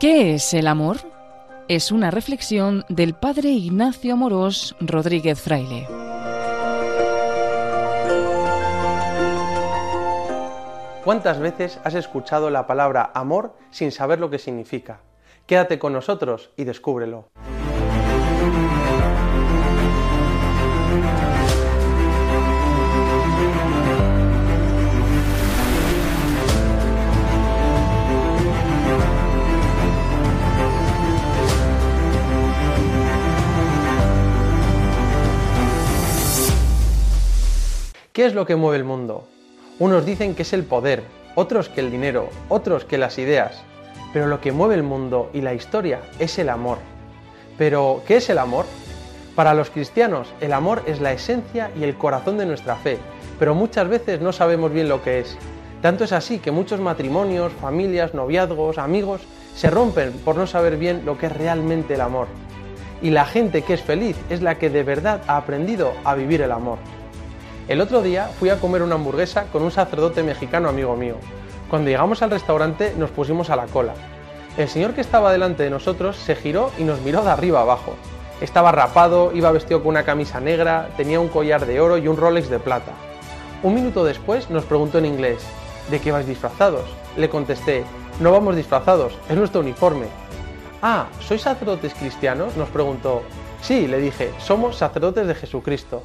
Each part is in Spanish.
¿Qué es el amor? Es una reflexión del padre Ignacio Amorós Rodríguez Fraile. ¿Cuántas veces has escuchado la palabra amor sin saber lo que significa? Quédate con nosotros y descúbrelo. ¿Qué es lo que mueve el mundo? Unos dicen que es el poder, otros que el dinero, otros que las ideas. Pero lo que mueve el mundo y la historia es el amor. Pero, ¿qué es el amor? Para los cristianos, el amor es la esencia y el corazón de nuestra fe, pero muchas veces no sabemos bien lo que es. Tanto es así que muchos matrimonios, familias, noviazgos, amigos se rompen por no saber bien lo que es realmente el amor. Y la gente que es feliz es la que de verdad ha aprendido a vivir el amor. El otro día fui a comer una hamburguesa con un sacerdote mexicano amigo mío. Cuando llegamos al restaurante nos pusimos a la cola. El señor que estaba delante de nosotros se giró y nos miró de arriba abajo. Estaba rapado, iba vestido con una camisa negra, tenía un collar de oro y un Rolex de plata. Un minuto después nos preguntó en inglés, ¿de qué vais disfrazados? Le contesté, no vamos disfrazados, es nuestro uniforme. Ah, ¿sois sacerdotes cristianos? Nos preguntó. Sí, le dije, somos sacerdotes de Jesucristo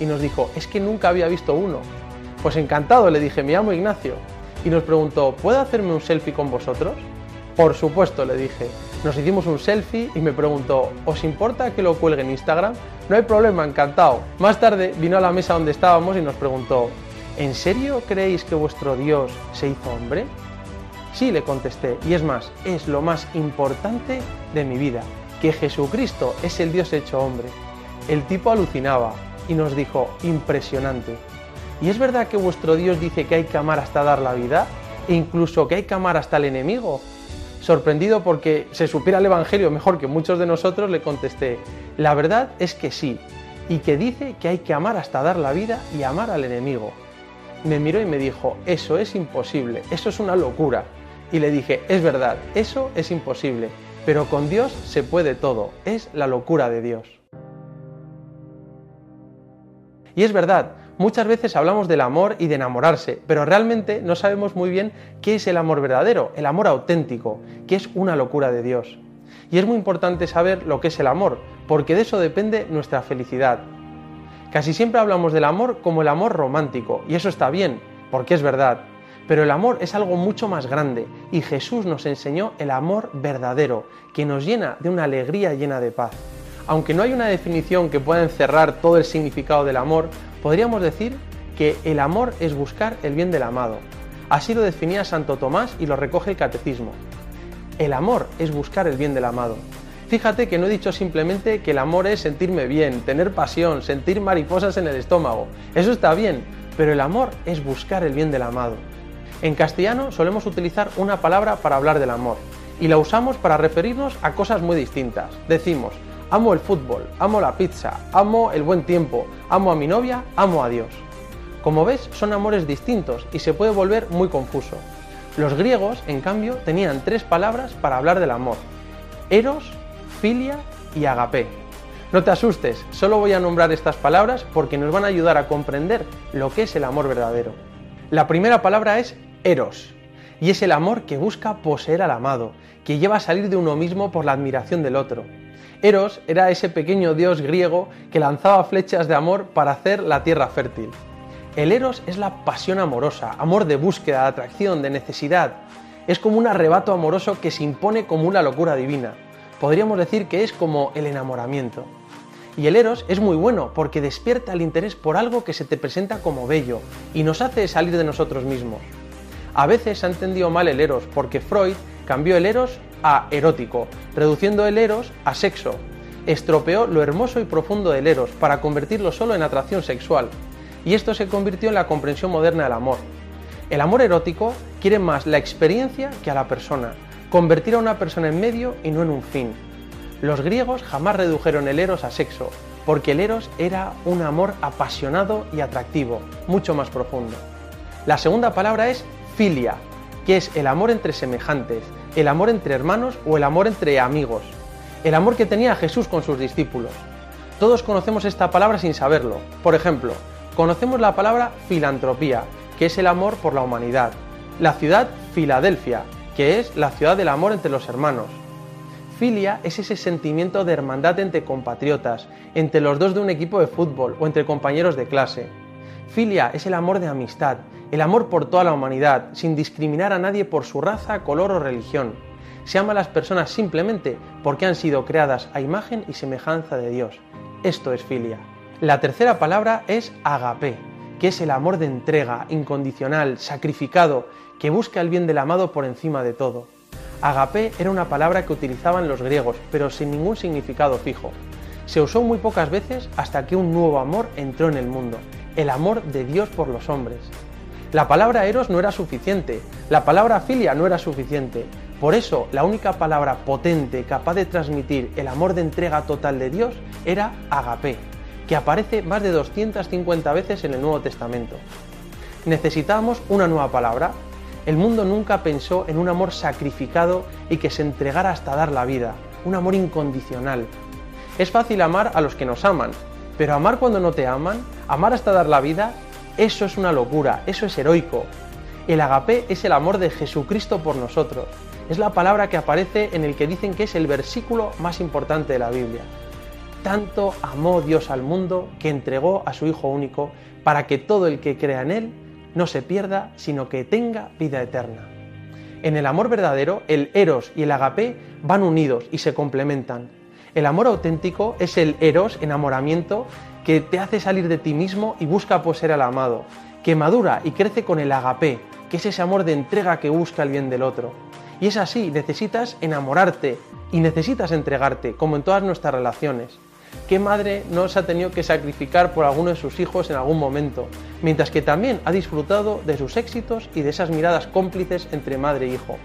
y nos dijo, es que nunca había visto uno. Pues encantado, le dije, me llamo Ignacio. Y nos preguntó, ¿puedo hacerme un selfie con vosotros? Por supuesto, le dije. Nos hicimos un selfie y me preguntó, ¿os importa que lo cuelgue en Instagram? No hay problema, encantado. Más tarde vino a la mesa donde estábamos y nos preguntó, ¿en serio creéis que vuestro Dios se hizo hombre? Sí, le contesté, y es más, es lo más importante de mi vida, que Jesucristo es el Dios hecho hombre. El tipo alucinaba, y nos dijo, impresionante. ¿Y es verdad que vuestro Dios dice que hay que amar hasta dar la vida? E incluso que hay que amar hasta el enemigo. Sorprendido porque se supiera el Evangelio mejor que muchos de nosotros, le contesté, la verdad es que sí, y que dice que hay que amar hasta dar la vida y amar al enemigo. Me miró y me dijo, eso es imposible, eso es una locura. Y le dije, es verdad, eso es imposible, pero con Dios se puede todo, es la locura de Dios. Y es verdad, muchas veces hablamos del amor y de enamorarse, pero realmente no sabemos muy bien qué es el amor verdadero, el amor auténtico, que es una locura de Dios. Y es muy importante saber lo que es el amor, porque de eso depende nuestra felicidad. Casi siempre hablamos del amor como el amor romántico, y eso está bien, porque es verdad. Pero el amor es algo mucho más grande, y Jesús nos enseñó el amor verdadero, que nos llena de una alegría llena de paz. Aunque no hay una definición que pueda encerrar todo el significado del amor, podríamos decir que el amor es buscar el bien del amado. Así lo definía Santo Tomás y lo recoge el catecismo. El amor es buscar el bien del amado. Fíjate que no he dicho simplemente que el amor es sentirme bien, tener pasión, sentir mariposas en el estómago. Eso está bien, pero el amor es buscar el bien del amado. En castellano solemos utilizar una palabra para hablar del amor y la usamos para referirnos a cosas muy distintas. Decimos, Amo el fútbol, amo la pizza, amo el buen tiempo, amo a mi novia, amo a Dios. Como ves, son amores distintos y se puede volver muy confuso. Los griegos, en cambio, tenían tres palabras para hablar del amor. Eros, filia y agape. No te asustes, solo voy a nombrar estas palabras porque nos van a ayudar a comprender lo que es el amor verdadero. La primera palabra es eros, y es el amor que busca poseer al amado, que lleva a salir de uno mismo por la admiración del otro. Eros era ese pequeño dios griego que lanzaba flechas de amor para hacer la tierra fértil. El Eros es la pasión amorosa, amor de búsqueda, de atracción, de necesidad. Es como un arrebato amoroso que se impone como una locura divina. Podríamos decir que es como el enamoramiento. Y el Eros es muy bueno porque despierta el interés por algo que se te presenta como bello y nos hace salir de nosotros mismos. A veces se ha entendido mal el Eros porque Freud cambió el Eros a erótico, reduciendo el eros a sexo. Estropeó lo hermoso y profundo del eros para convertirlo solo en atracción sexual. Y esto se convirtió en la comprensión moderna del amor. El amor erótico quiere más la experiencia que a la persona, convertir a una persona en medio y no en un fin. Los griegos jamás redujeron el eros a sexo, porque el eros era un amor apasionado y atractivo, mucho más profundo. La segunda palabra es filia, que es el amor entre semejantes, el amor entre hermanos o el amor entre amigos, el amor que tenía Jesús con sus discípulos. Todos conocemos esta palabra sin saberlo. Por ejemplo, conocemos la palabra filantropía, que es el amor por la humanidad. La ciudad Filadelfia, que es la ciudad del amor entre los hermanos. Filia es ese sentimiento de hermandad entre compatriotas, entre los dos de un equipo de fútbol o entre compañeros de clase. Filia es el amor de amistad, el amor por toda la humanidad, sin discriminar a nadie por su raza, color o religión. Se ama a las personas simplemente porque han sido creadas a imagen y semejanza de Dios. Esto es filia. La tercera palabra es agape, que es el amor de entrega, incondicional, sacrificado, que busca el bien del amado por encima de todo. Agape era una palabra que utilizaban los griegos, pero sin ningún significado fijo. Se usó muy pocas veces hasta que un nuevo amor entró en el mundo, el amor de Dios por los hombres. La palabra eros no era suficiente, la palabra filia no era suficiente. Por eso, la única palabra potente capaz de transmitir el amor de entrega total de Dios era agape, que aparece más de 250 veces en el Nuevo Testamento. Necesitábamos una nueva palabra. El mundo nunca pensó en un amor sacrificado y que se entregara hasta dar la vida, un amor incondicional. Es fácil amar a los que nos aman, pero amar cuando no te aman, amar hasta dar la vida, eso es una locura, eso es heroico. El agape es el amor de Jesucristo por nosotros. Es la palabra que aparece en el que dicen que es el versículo más importante de la Biblia. Tanto amó Dios al mundo que entregó a su Hijo único para que todo el que crea en Él no se pierda, sino que tenga vida eterna. En el amor verdadero, el eros y el agape van unidos y se complementan. El amor auténtico es el eros, enamoramiento, que te hace salir de ti mismo y busca poseer al amado, que madura y crece con el agape, que es ese amor de entrega que busca el bien del otro. Y es así, necesitas enamorarte y necesitas entregarte, como en todas nuestras relaciones. ¿Qué madre no se ha tenido que sacrificar por alguno de sus hijos en algún momento? Mientras que también ha disfrutado de sus éxitos y de esas miradas cómplices entre madre e hijo.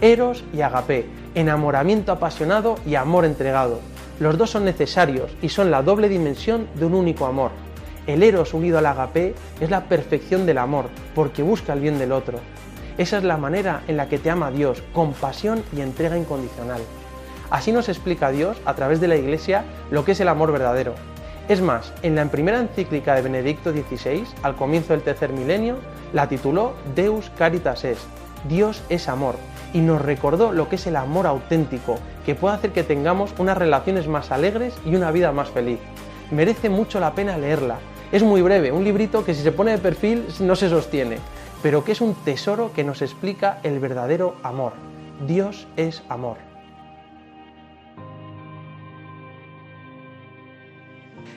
Eros y agape, enamoramiento apasionado y amor entregado. Los dos son necesarios y son la doble dimensión de un único amor. El eros unido al agape es la perfección del amor, porque busca el bien del otro. Esa es la manera en la que te ama Dios, con pasión y entrega incondicional. Así nos explica Dios, a través de la Iglesia, lo que es el amor verdadero. Es más, en la primera encíclica de Benedicto XVI, al comienzo del tercer milenio, la tituló Deus Caritas Est, Dios es amor, y nos recordó lo que es el amor auténtico, que puede hacer que tengamos unas relaciones más alegres y una vida más feliz. Merece mucho la pena leerla. Es muy breve, un librito que si se pone de perfil no se sostiene, pero que es un tesoro que nos explica el verdadero amor. Dios es amor.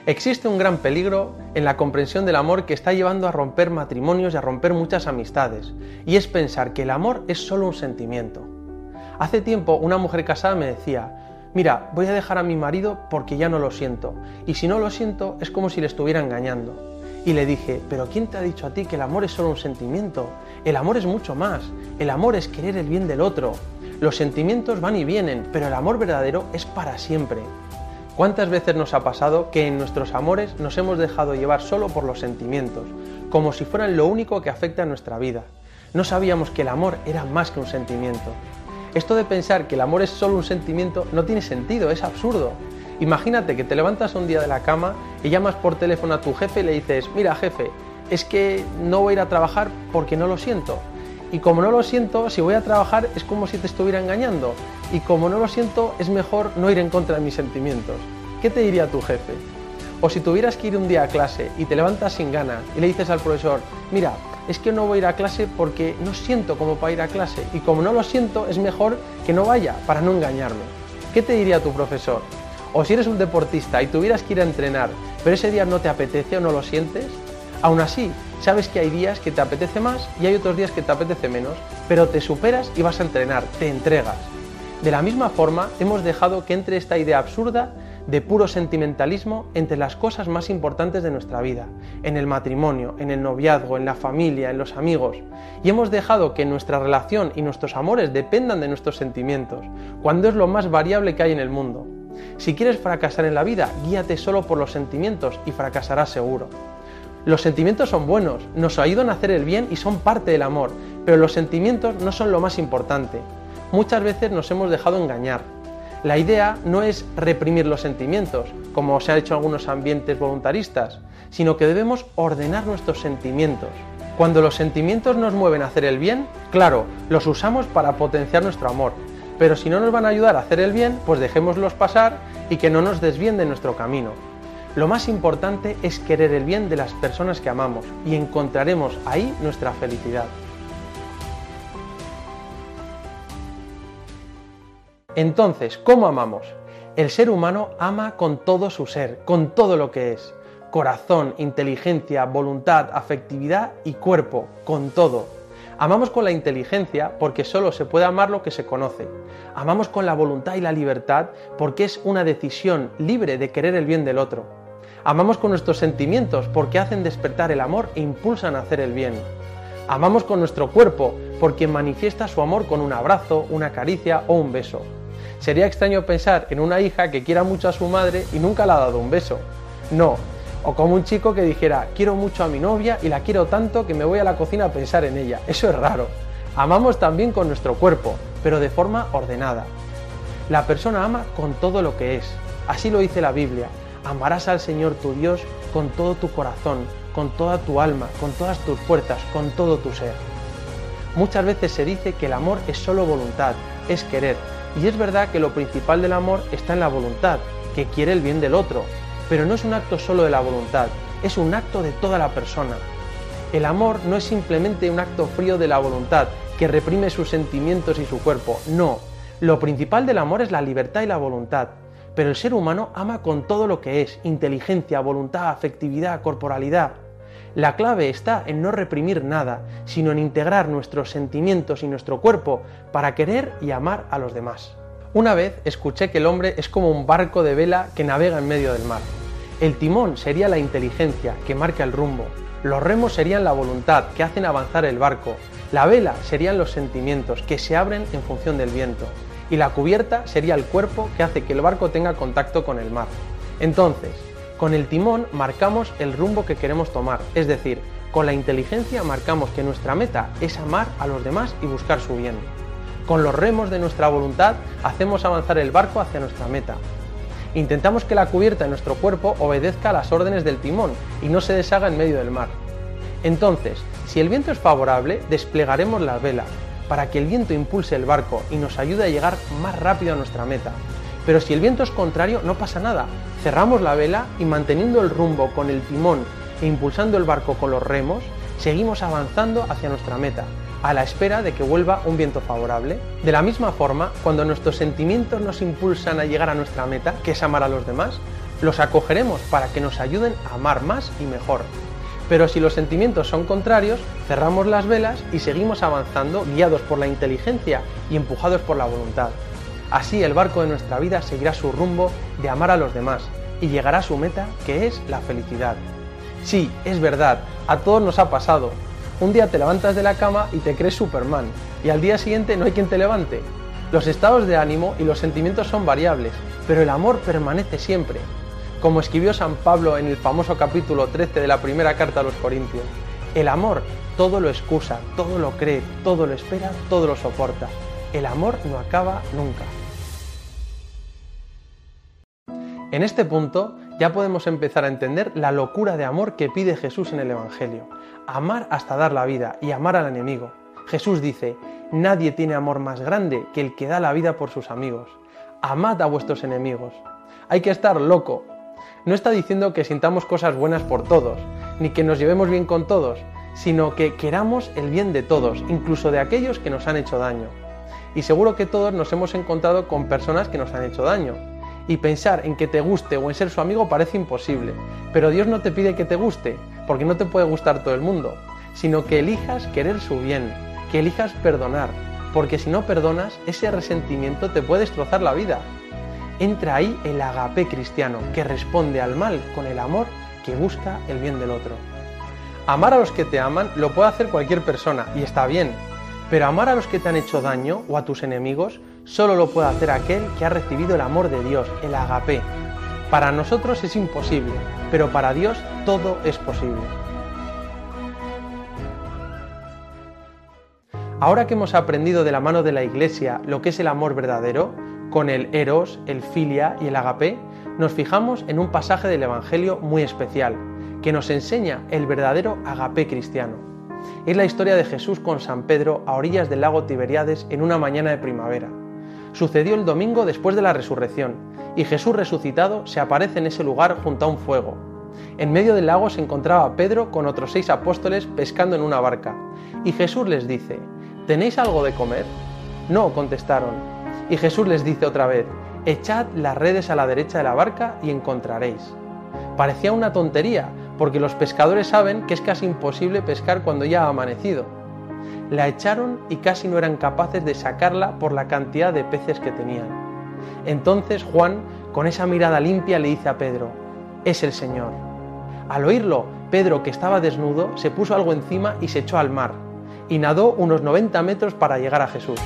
Existe un gran peligro en la comprensión del amor que está llevando a romper matrimonios y a romper muchas amistades, y es pensar que el amor es solo un sentimiento. Hace tiempo una mujer casada me decía, mira, voy a dejar a mi marido porque ya no lo siento, y si no lo siento es como si le estuviera engañando. Y le dije, pero ¿quién te ha dicho a ti que el amor es solo un sentimiento? El amor es mucho más, el amor es querer el bien del otro. Los sentimientos van y vienen, pero el amor verdadero es para siempre. ¿Cuántas veces nos ha pasado que en nuestros amores nos hemos dejado llevar solo por los sentimientos, como si fueran lo único que afecta a nuestra vida? No sabíamos que el amor era más que un sentimiento. Esto de pensar que el amor es solo un sentimiento no tiene sentido, es absurdo. Imagínate que te levantas un día de la cama y llamas por teléfono a tu jefe y le dices, mira jefe, es que no voy a ir a trabajar porque no lo siento. Y como no lo siento, si voy a trabajar es como si te estuviera engañando. Y como no lo siento, es mejor no ir en contra de mis sentimientos. ¿Qué te diría tu jefe? O si tuvieras que ir un día a clase y te levantas sin ganas y le dices al profesor, mira, es que no voy a ir a clase porque no siento como para ir a clase. Y como no lo siento, es mejor que no vaya para no engañarme. ¿Qué te diría tu profesor? O si eres un deportista y tuvieras que ir a entrenar, pero ese día no te apetece o no lo sientes, aún así, sabes que hay días que te apetece más y hay otros días que te apetece menos, pero te superas y vas a entrenar, te entregas. De la misma forma, hemos dejado que entre esta idea absurda de puro sentimentalismo entre las cosas más importantes de nuestra vida, en el matrimonio, en el noviazgo, en la familia, en los amigos, y hemos dejado que nuestra relación y nuestros amores dependan de nuestros sentimientos, cuando es lo más variable que hay en el mundo. Si quieres fracasar en la vida, guíate solo por los sentimientos y fracasarás seguro. Los sentimientos son buenos, nos ayudan a hacer el bien y son parte del amor, pero los sentimientos no son lo más importante. muchas veces nos hemos dejado engañar. La idea no es reprimir los sentimientos, como se ha hecho en algunos ambientes voluntaristas, sino que debemos ordenar nuestros sentimientos. Cuando los sentimientos nos mueven a hacer el bien, claro, los usamos para potenciar nuestro amor, pero si no nos van a ayudar a hacer el bien, pues dejémoslos pasar y que no nos desvíen de nuestro camino. Lo más importante es querer el bien de las personas que amamos y encontraremos ahí nuestra felicidad. Entonces, ¿cómo amamos? El ser humano ama con todo su ser, con todo lo que es. Corazón, inteligencia, voluntad, afectividad y cuerpo, con todo. Amamos con la inteligencia porque solo se puede amar lo que se conoce. Amamos con la voluntad y la libertad porque es una decisión libre de querer el bien del otro. Amamos con nuestros sentimientos porque hacen despertar el amor e impulsan a hacer el bien. Amamos con nuestro cuerpo porque manifiesta su amor con un abrazo, una caricia o un beso. Sería extraño pensar en una hija que quiera mucho a su madre y nunca le ha dado un beso. No. O como un chico que dijera, quiero mucho a mi novia y la quiero tanto que me voy a la cocina a pensar en ella. Eso es raro. Amamos también con nuestro cuerpo, pero de forma ordenada. La persona ama con todo lo que es. Así lo dice la Biblia. Amarás al Señor tu Dios con todo tu corazón, con toda tu alma, con todas tus fuerzas, con todo tu ser. Muchas veces se dice que el amor es solo voluntad, es querer, y es verdad que lo principal del amor está en la voluntad, que quiere el bien del otro, pero no es un acto solo de la voluntad, es un acto de toda la persona. El amor no es simplemente un acto frío de la voluntad, que reprime sus sentimientos y su cuerpo, no. Lo principal del amor es la libertad y la voluntad, pero el ser humano ama con todo lo que es, inteligencia, voluntad, afectividad, corporalidad. La clave está en no reprimir nada, sino en integrar nuestros sentimientos y nuestro cuerpo para querer y amar a los demás. Una vez escuché que el hombre es como un barco de vela que navega en medio del mar. El timón sería la inteligencia que marca el rumbo. Los remos serían la voluntad que hacen avanzar el barco. La vela serían los sentimientos que se abren en función del viento. Y la cubierta sería el cuerpo que hace que el barco tenga contacto con el mar. Entonces, con el timón marcamos el rumbo que queremos tomar, es decir, con la inteligencia marcamos que nuestra meta es amar a los demás y buscar su bien. Con los remos de nuestra voluntad hacemos avanzar el barco hacia nuestra meta. Intentamos que la cubierta de nuestro cuerpo obedezca a las órdenes del timón y no se deshaga en medio del mar. Entonces, si el viento es favorable, desplegaremos las velas para que el viento impulse el barco y nos ayude a llegar más rápido a nuestra meta. Pero si el viento es contrario, no pasa nada. Cerramos la vela y manteniendo el rumbo con el timón e impulsando el barco con los remos, seguimos avanzando hacia nuestra meta, a la espera de que vuelva un viento favorable. De la misma forma, cuando nuestros sentimientos nos impulsan a llegar a nuestra meta, que es amar a los demás, los acogeremos para que nos ayuden a amar más y mejor. Pero si los sentimientos son contrarios, cerramos las velas y seguimos avanzando guiados por la inteligencia y empujados por la voluntad. Así el barco de nuestra vida seguirá su rumbo de amar a los demás y llegará a su meta que es la felicidad. Sí, es verdad, a todos nos ha pasado. Un día te levantas de la cama y te crees Superman y al día siguiente no hay quien te levante. Los estados de ánimo y los sentimientos son variables, pero el amor permanece siempre. Como escribió San Pablo en el famoso capítulo 13 de la primera carta a los Corintios, el amor todo lo excusa, todo lo cree, todo lo espera, todo lo soporta. El amor no acaba nunca. En este punto ya podemos empezar a entender la locura de amor que pide Jesús en el Evangelio. Amar hasta dar la vida y amar al enemigo. Jesús dice, nadie tiene amor más grande que el que da la vida por sus amigos. Amad a vuestros enemigos. Hay que estar loco. No está diciendo que sintamos cosas buenas por todos, ni que nos llevemos bien con todos, sino que queramos el bien de todos, incluso de aquellos que nos han hecho daño. Y seguro que todos nos hemos encontrado con personas que nos han hecho daño, y pensar en que te guste o en ser su amigo parece imposible. Pero Dios no te pide que te guste, porque no te puede gustar todo el mundo, sino que elijas querer su bien, que elijas perdonar, porque si no perdonas, ese resentimiento te puede destrozar la vida. Entra ahí el agape cristiano, que responde al mal con el amor que busca el bien del otro. Amar a los que te aman lo puede hacer cualquier persona, y está bien, pero amar a los que te han hecho daño o a tus enemigos solo lo puede hacer aquel que ha recibido el amor de Dios, el agape. Para nosotros es imposible, pero para Dios todo es posible. Ahora que hemos aprendido de la mano de la Iglesia lo que es el amor verdadero, con el eros, el filia y el agape, nos fijamos en un pasaje del Evangelio muy especial, que nos enseña el verdadero agape cristiano. Es la historia de Jesús con San Pedro a orillas del lago Tiberíades en una mañana de primavera. Sucedió el domingo después de la resurrección, y Jesús resucitado se aparece en ese lugar junto a un fuego. En medio del lago se encontraba Pedro con otros seis apóstoles pescando en una barca, y Jesús les dice, ¿tenéis algo de comer? No, contestaron. Y Jesús les dice otra vez, echad las redes a la derecha de la barca y encontraréis. Parecía una tontería, porque los pescadores saben que es casi imposible pescar cuando ya ha amanecido. La echaron y casi no eran capaces de sacarla por la cantidad de peces que tenían. Entonces Juan, con esa mirada limpia, le dice a Pedro, es el Señor. Al oírlo, Pedro, que estaba desnudo, se puso algo encima y se echó al mar, y nadó unos 90 metros para llegar a Jesús.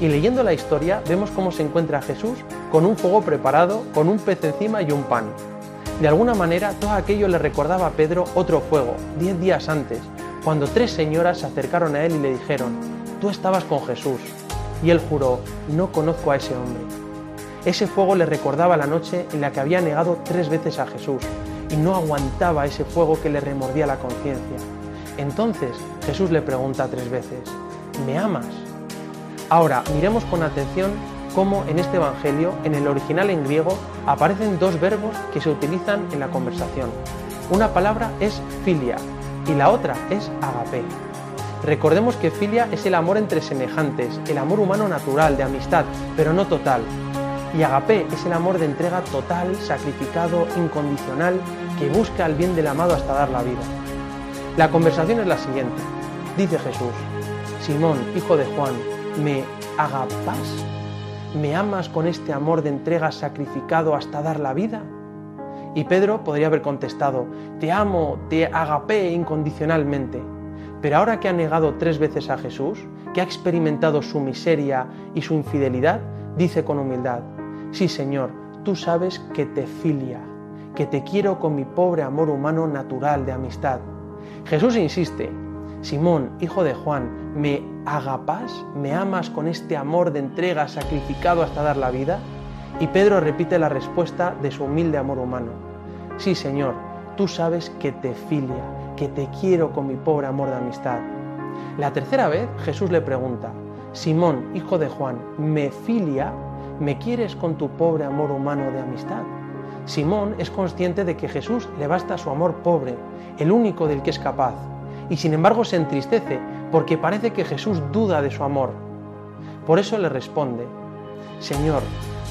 Y leyendo la historia vemos cómo se encuentra Jesús con un fuego preparado, con un pez encima y un pan. De alguna manera todo aquello le recordaba a Pedro otro fuego, diez días antes, cuando tres señoras se acercaron a él y le dijeron, tú estabas con Jesús. Y él juró, no conozco a ese hombre. Ese fuego le recordaba la noche en la que había negado tres veces a Jesús y no aguantaba ese fuego que le remordía la conciencia. Entonces Jesús le pregunta tres veces, ¿me amas? Ahora miremos con atención cómo en este Evangelio, en el original en griego, aparecen dos verbos que se utilizan en la conversación. Una palabra es filia y la otra es agape. Recordemos que filia es el amor entre semejantes, el amor humano natural, de amistad, pero no total. Y agape es el amor de entrega total, sacrificado, incondicional, que busca el bien del amado hasta dar la vida. La conversación es la siguiente. Dice Jesús, Simón, hijo de Juan, ¿me agapas? ¿Me amas con este amor de entrega sacrificado hasta dar la vida? Y Pedro podría haber contestado, te amo, te agapé incondicionalmente. Pero ahora que ha negado tres veces a Jesús, que ha experimentado su miseria y su infidelidad, dice con humildad, sí Señor, tú sabes que te filia, que te quiero con mi pobre amor humano natural de amistad. Jesús insiste, Simón, hijo de Juan, ¿me agapas? ¿Me amas con este amor de entrega sacrificado hasta dar la vida? Y Pedro repite la respuesta de su humilde amor humano. Sí, Señor, tú sabes que te filia, que te quiero con mi pobre amor de amistad. La tercera vez Jesús le pregunta, Simón, hijo de Juan, ¿me filia? ¿Me quieres con tu pobre amor humano de amistad? Simón es consciente de que Jesús le basta su amor pobre, el único del que es capaz, y sin embargo se entristece porque parece que Jesús duda de su amor. Por eso le responde, Señor,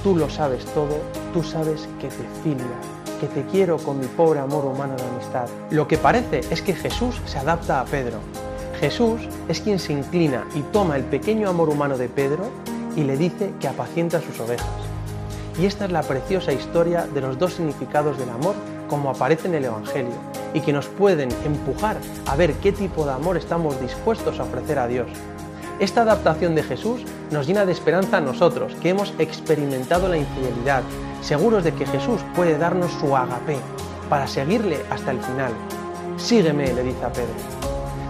tú lo sabes todo, tú sabes que te filia, que te quiero con mi pobre amor humano de amistad. Lo que parece es que Jesús se adapta a Pedro. Jesús es quien se inclina y toma el pequeño amor humano de Pedro y le dice que apacienta sus ovejas. Y esta es la preciosa historia de los dos significados del amor como aparece en el Evangelio y que nos pueden empujar a ver qué tipo de amor estamos dispuestos a ofrecer a Dios. Esta adaptación de Jesús nos llena de esperanza a nosotros, que hemos experimentado la infidelidad, seguros de que Jesús puede darnos su agape para seguirle hasta el final. Sígueme, le dice a Pedro.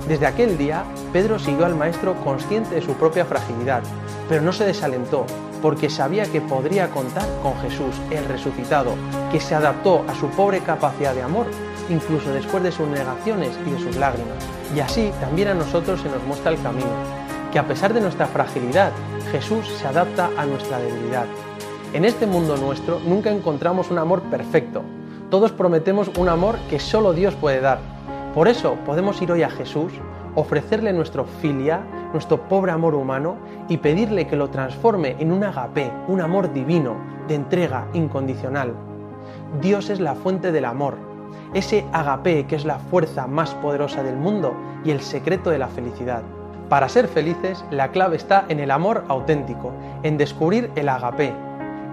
Desde aquel día, Pedro siguió al Maestro consciente de su propia fragilidad, pero no se desalentó, porque sabía que podría contar con Jesús, el resucitado, que se adaptó a su pobre capacidad de amor, incluso después de sus negaciones y de sus lágrimas. Y así también a nosotros se nos muestra el camino, que a pesar de nuestra fragilidad, Jesús se adapta a nuestra debilidad. En este mundo nuestro nunca encontramos un amor perfecto. Todos prometemos un amor que solo Dios puede dar. Por eso podemos ir hoy a Jesús, ofrecerle nuestro filia, nuestro pobre amor humano y pedirle que lo transforme en un agape, un amor divino, de entrega incondicional. Dios es la fuente del amor, ese agape que es la fuerza más poderosa del mundo y el secreto de la felicidad. Para ser felices, la clave está en el amor auténtico, en descubrir el agape,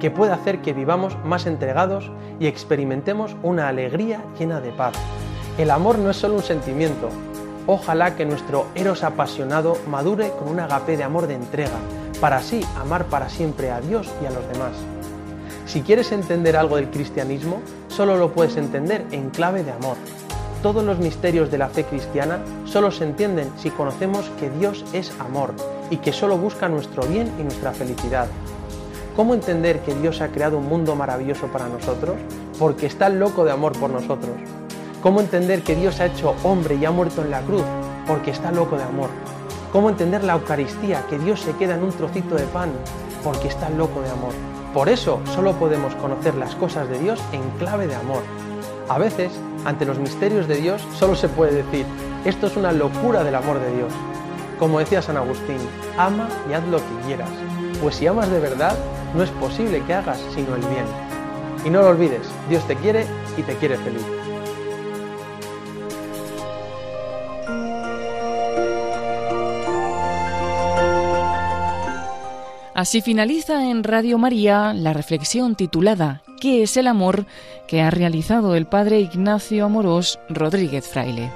que puede hacer que vivamos más entregados y experimentemos una alegría llena de paz. El amor no es solo un sentimiento, Ojalá que nuestro eros apasionado madure con un agape de amor de entrega, para así amar para siempre a Dios y a los demás. Si quieres entender algo del cristianismo, solo lo puedes entender en clave de amor. todos los misterios de la fe cristiana solo se entienden si conocemos que Dios es amor y que solo busca nuestro bien y nuestra felicidad. ¿Cómo entender que Dios ha creado un mundo maravilloso para nosotros? Porque está loco de amor por nosotros. ¿Cómo entender que Dios ha hecho hombre y ha muerto en la cruz? Porque está loco de amor. ¿Cómo entender la Eucaristía, que Dios se queda en un trocito de pan? Porque está loco de amor. Por eso solo podemos conocer las cosas de Dios en clave de amor. A veces, ante los misterios de Dios, solo se puede decir, esto es una locura del amor de Dios. Como decía San Agustín, ama y haz lo que quieras, pues si amas de verdad, no es posible que hagas sino el bien. Y no lo olvides, Dios te quiere y te quiere feliz. Así finaliza en Radio María la reflexión titulada ¿Qué es el amor? que ha realizado el padre Ignacio Amorós Rodríguez Fraile.